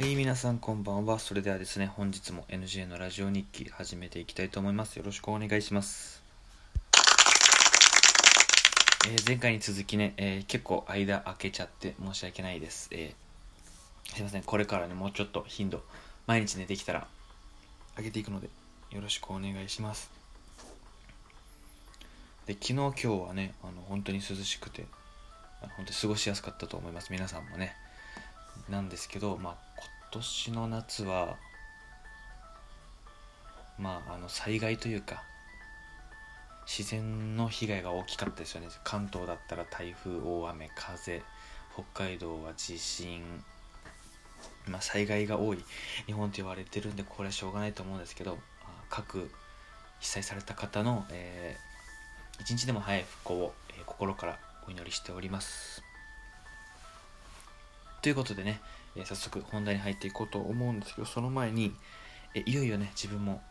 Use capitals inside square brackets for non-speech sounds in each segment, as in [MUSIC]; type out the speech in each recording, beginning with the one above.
はい、皆さんこんばんは。それではですね、本日も NJ のラジオ日記始めていきたいと思います。よろしくお願いします。えー前回に続きね、えー結構間空けちゃって申し訳ないです。えーすいません、これからね、もうちょっと頻度、毎日ね、できたら上げていくので、よろしくお願いします。で、昨日今日はね、あの本当に涼しくて、あの本当に過ごしやすかったと思います。皆さんもね。なんですけど、まあ、今年の夏は、まあ、あの災害というか自然の被害が大きかったですよね。関東だったら台風大雨風北海道は地震、まあ、災害が多い日本と言われてるんでこれはしょうがないと思うんですけど各被災された方の、えー一日でも早い復興を、えー心からお祈りしております。ということでね、えー早速本題に入っていこうと思うんですけどその前に、えいよいよね自分も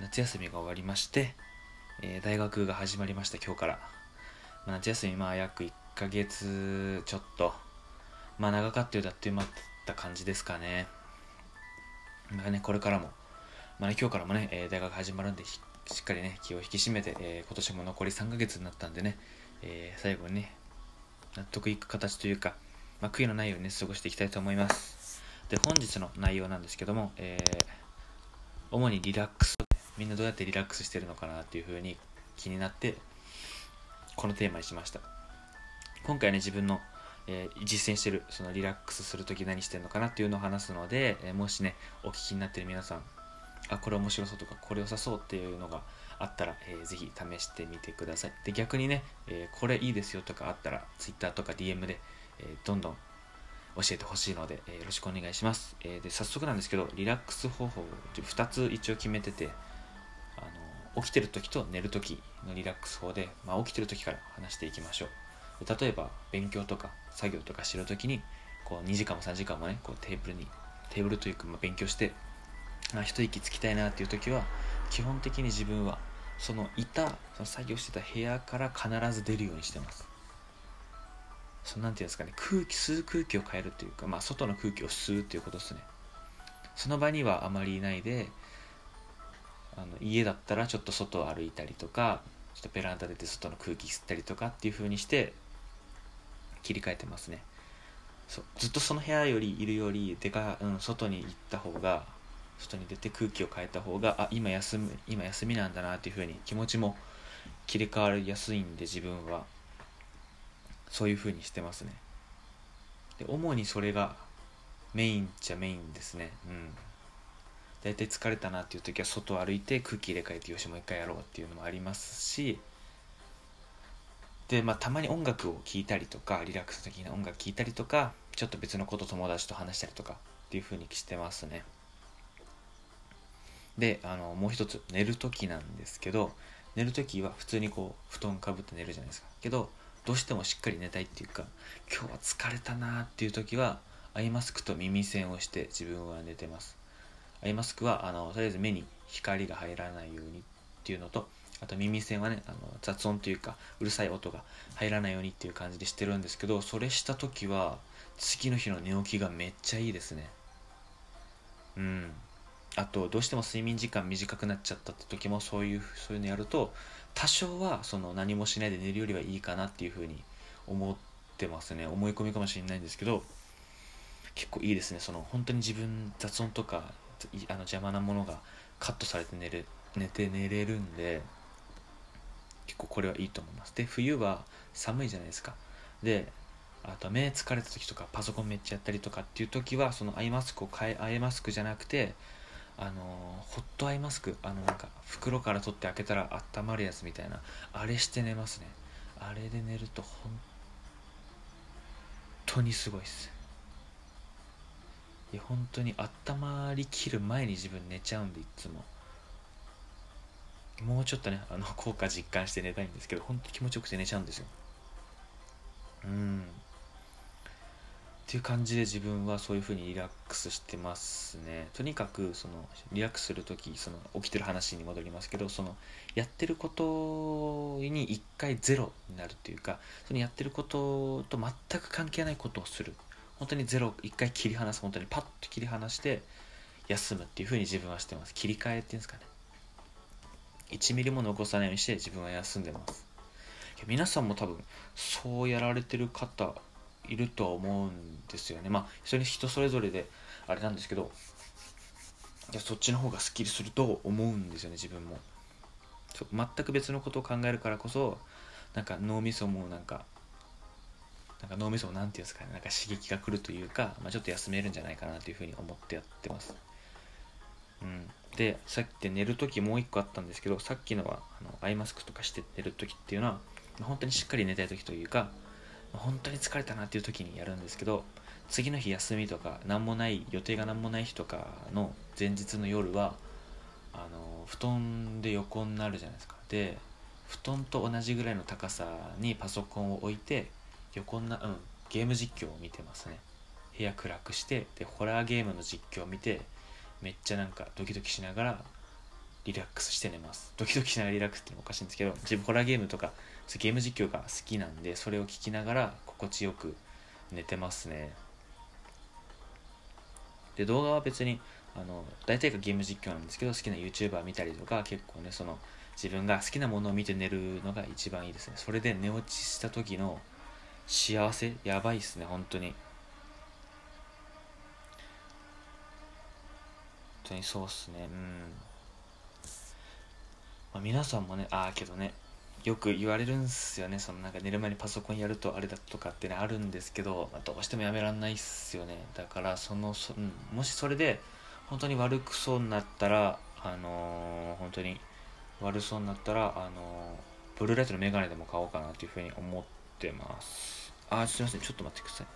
夏休みが終わりまして、えー大学が始まりました今日から、まあ夏休みまあ約1ヶ月ちょっと。まあ長かったようだってまった感じですかね。まあねこれからも。まあね今日からもね、えー大学始まるんでしっかりね気を引き締めて、えー今年も残り3ヶ月になったんでね、えー最後にね納得いく形というか、まあ、悔いのないようにね過ごしていきたいと思います。で本日の内容なんですけども、えー主にリラックスみんなどうやってリラックスしてるのかなっていう風に気になってこのテーマにしました。今回ね自分の、えー実践してるそのリラックスする時何してるのかなっていうのを話すので、えーもしねお聞きになってる皆さんあこれ面白そうとかこれ良さそうっていうのがあったら、えーぜひ試してみてください。で逆にね、えーこれいいですよとかあったら Twitter とか DM で、えどんどん教えてほしいので、えよろしくお願いします、えで早速なんですけどリラックス方法を2つ一応決めててあの起きてる時と寝る時のリラックス法で、まあ、起きてる時から話していきましょう。例えば勉強とか作業とかしてる時にこう2時間も3時間もねこうテーブルにテーブルというか、ま、勉強してあ一息つきたいなっていう時は基本的に自分はそのいたその作業してた部屋から必ず出るようにしてます。そのなんていうんですかね空気吸う空気を変えるというか、まあ、外の空気を吸うっていうことですね。その場にはあまりいないであの家だったらちょっと外を歩いたりとかちょっとベランダ出て外の空気吸ったりとかっていう風にして切り替えてますね。そうずっとその部屋よりいるよりでか、うん、外に行った方が外に出て空気を変えた方があ今休む今休みなんだなっていう風に気持ちも切り替わりやすいんで自分は。そういう風にしてますね。で主にそれがメインっちゃメインですね。うん。大体疲れたなっていう時は外歩いて空気入れ替えてよしもう一回やろうっていうのもありますし。でまあたまに音楽を聴いたりとかリラックス的な音楽聴いたりとかちょっと別のこと友達と話したりとかっていう風にしてますね。であのもう一つ寝る時なんですけど寝る時は普通にこう布団かぶって寝るじゃないですか。けどどうしてもしっかり寝たいっていうか今日は疲れたなーっていう時はアイマスクと耳栓をして自分は寝てます。アイマスクはあのとりあえず目に光が入らないようにっていうのとあと耳栓はねあの雑音というかうるさい音が入らないようにっていう感じでしてるんですけどそれした時は次の日の寝起きがめっちゃいいですね。うん。あとどうしても睡眠時間短くなっちゃったって時もそういうそういうのやると多少はその何もしないで寝るよりはいいかなっていうふうに思ってますね。思い込みかもしれないんですけど結構いいですね。その本当に自分雑音とかあの邪魔なものがカットされて寝れ寝て寝れるんで結構これはいいと思います。で冬は寒いじゃないですか。であと目疲れた時とかパソコンめっちゃやったりとかっていう時はそのアイマスクを変えアイマスクじゃなくてあのホットアイマスクあのなんか袋から取って開けたら温まるやつみたいなあれして寝ますね。あれで寝ると本当にすごいっす。いや本当に温まりきる前に自分寝ちゃうんでいつも。もうちょっとねあの効果実感して寝たいんですけど本当に気持ちよくて寝ちゃうんですよ。うん。っていう感じで自分はそういう風にリラックスしてますね。とにかくそのリラックスする時その起きてる話に戻りますけどそのやってることに一回ゼロになるっていうかそのやってることと全く関係ないことをする。本当にゼロ一回切り離す本当にパッと切り離して休むっていう風に自分はしてます。切り替えっていうんですかね。1ミリも残さないようにして自分は休んでます。皆さんも多分そうやられてる方いるとは思うんですよね。まあそれ人それぞれであれなんですけどいやそっちの方がすっきりすると思うんですよね自分も。全く別のことを考えるからこそなんか脳みそもなんかなんか脳みそも何て言うんですかねなんか刺激が来るというか、まあ、ちょっと休めるんじゃないかなというふうに思ってやってます。うん、でさっきで寝る時もう一個あったんですけどさっきのはあのアイマスクとかして寝る時っていうのは本当にしっかり寝たい時というか本当に疲れたなっていう時にやるんですけど次の日休みとか何もない予定が何もない日とかの前日の夜はあの布団で横になるじゃないですか。で布団と同じぐらいの高さにパソコンを置いて横なうんゲーム実況を見てますね。部屋暗くしてでホラーゲームの実況を見てめっちゃなんかドキドキしながらリラックスして寝ます。ドキドキしながらリラックスってのもおかしいんですけど自分ホラーゲームとかゲーム実況が好きなんでそれを聞きながら心地よく寝てますね。で動画は別にあの大体がゲーム実況なんですけど好きな YouTuber 見たりとか結構ねその自分が好きなものを見て寝るのが一番いいですね。それで寝落ちした時の幸せやばいっすね本当に。本当にそうっすね。うん、まあ、皆さんもねああけどねよく言われるんすよね。そのなんか寝る前にパソコンやるとあれだとかってねあるんですけど、まあ、どうしてもやめらんないっすよね。だからそのそ、うん、もしそれで本当に悪くそうになったらあのー、本当に悪そうになったらあのー、ブルーライトのメガネでも買おうかなというふうに思ってます。あすいません。ちょっと待ってください。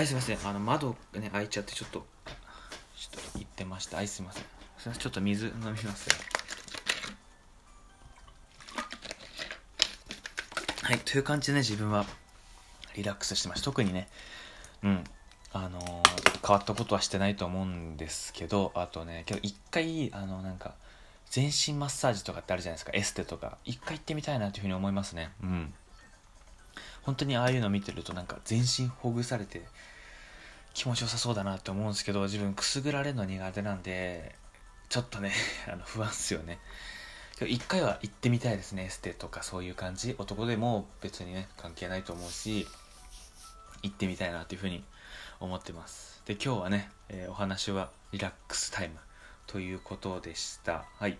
はい、すいません。あの、窓ね、開いちゃって、ちょっと、ちょっと言ってました。はい、すいません。すいません。ちょっと水飲みますはい、という感じでね、自分はリラックスしてました。特にね、うん、あのー、変わったことはしてないと思うんですけど、あとね、けど一回、あの、なんか、全身マッサージとかってあるじゃないですか、エステとか。一回行ってみたいなというふうに思いますね。うん。本当にああいうの見てるとなんか全身ほぐされて気持ちよさそうだなって思うんですけど自分くすぐられるの苦手なんでちょっとね [LAUGHS] あの不安っすよね。一回は行ってみたいですねエステとかそういう感じ。男でも別にね関係ないと思うし行ってみたいなっていうふうに思ってます。で今日はね、えー、お話はリラックスタイムということでした。はい。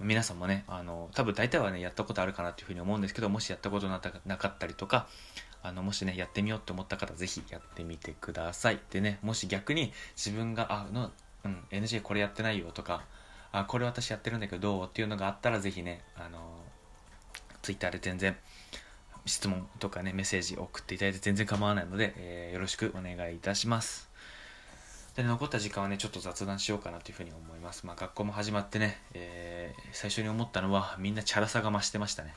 皆さんもね、あの、多分大体はね、やったことあるかなっていうふうに思うんですけど、もしやったことなかったりとか、あの、もしね、やってみようって思った方、ぜひやってみてください。でね、もし逆に自分が、あ、の、うん、NG これやってないよとか、あ、これ私やってるんだけど、どうっていうのがあったら、ぜひね、あの、Twitter で全然、質問とかね、メッセージ送っていただいて全然構わないので、えー、よろしくお願いいたします。で、残った時間はね、ちょっと雑談しようかなというふうに思います。まあ、学校も始まってね、えー、最初に思ったのは、みんなチャラさが増してましたね。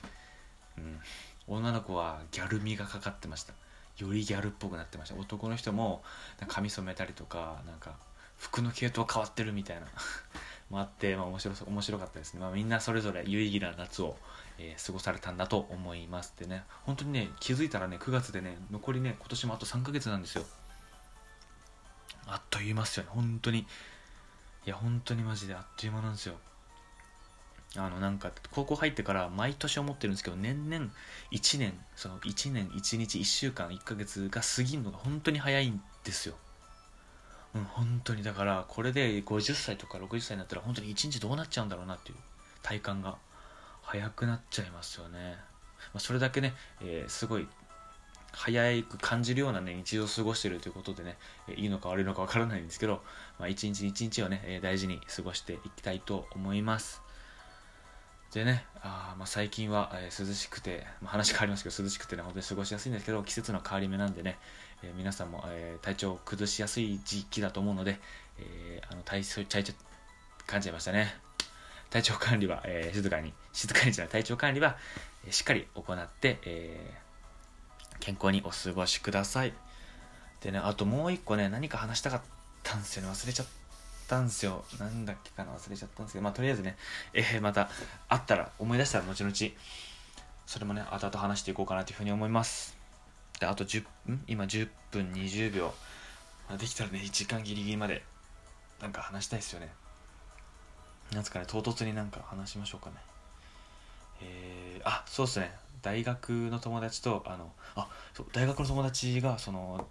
うん。女の子はギャル味がかかってました。よりギャルっぽくなってました。男の人も、髪染めたりとか、なんか、服の系統変わってるみたいな [LAUGHS] もあって、まあ、面白そう、面白かったですね。まあ、みんなそれぞれ有意義な夏を、えー、過ごされたんだと思います。でね、本当にね、気づいたらね、9月でね、残りね、今年もあと3ヶ月なんですよ。あっという間っすよね。本当に。いや本当にマジであっという間なんですよ。あのなんか高校入ってから毎年思ってるんですけど年々1年その1年1日1週間1ヶ月が過ぎるのが本当に早いんですよ。うん本当に。だからこれで50歳とか60歳になったら本当に1日どうなっちゃうんだろうなっていう体感が早くなっちゃいますよね、まあ、それだけね、えー、すごい早く感じるようなね、日常を過ごしているということでね、いいのか悪いのかわからないんですけど、まあ、一日一日をね、大事に過ごしていきたいと思います。でね、あまあ、最近は、え、涼しくて、まあ、話変わりますけど、涼しくてね、本当に過ごしやすいんですけど、季節の変わり目なんでね、えー、皆さんも、えー、体調を崩しやすい時期だと思うので、え、あの体調、体調、噛んじゃいましたね。体調管理は、えー、静かに静かにじゃない体調管理は、えー、しっかり行って、えー、健康にお過ごしください。でねあともう一個ね何か話したかったんですよね。忘れちゃったんですよ。なんだっけかな忘れちゃったんですけど。まあとりあえずね、えー、またあったら思い出したら後々それもね後々話していこうかなというふうに思います。であと10ん？今10分20秒まできたらね1時間ギリギリまでなんか話したいですよね。なんですかね唐突になんか話しましょうかね。えー、あそうっすね。大学の友達とあのあそう大学の友達がその、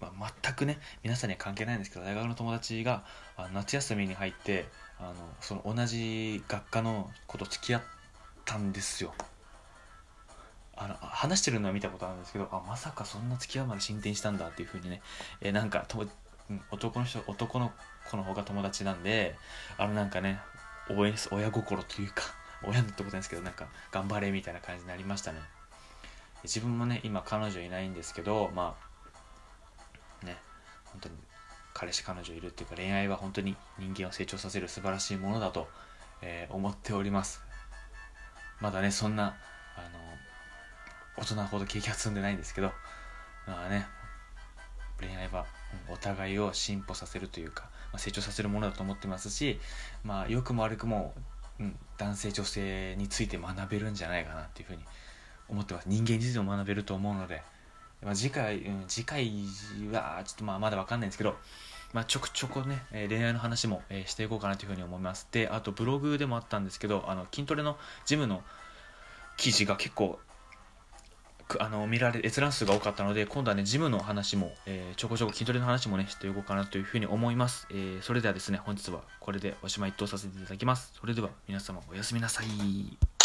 まあ、全くね皆さんには関係ないんですけど大学の友達があ夏休みに入ってあのその同じ学科の子と付き合ったんですよ。あの話してるのは見たことあるんですけどあまさかそんな付き合うまで進展したんだっていうふうにね、えー、なんかと、男の人男の子の方が友達なんであのなんかね応援親心というか親のってことですけどなんか頑張れみたいな感じになりましたね。自分もね今彼女いないんですけどまあね本当に彼氏彼女いるっていうか恋愛は本当に人間を成長させる素晴らしいものだと、えー、思っております。まだねそんなあの大人ほど経験は積んでないんですけどまあね恋愛はお互いを進歩させるというか、まあ、成長させるものだと思ってますしまあ良くも悪くも、うん、男性女性について学べるんじゃないかなっていうふうに思ってます人間についても学べると思うので、まあ、次回、うん、次回はちょっとまあまだ分かんないんですけどまあ、ちょくちょくね、え恋愛の話も、えしていこうかなというふうに思います。で、あとブログでもあったんですけど、あの筋トレのジムの記事が結構あの見られ閲覧数が多かったので今度はねジムの話も、えー、ちょこちょこ筋トレの話もねしていこうかなというふうに思います、えー、それではですね本日はこれでおしまいとさせていただきます。それでは皆様おやすみなさい。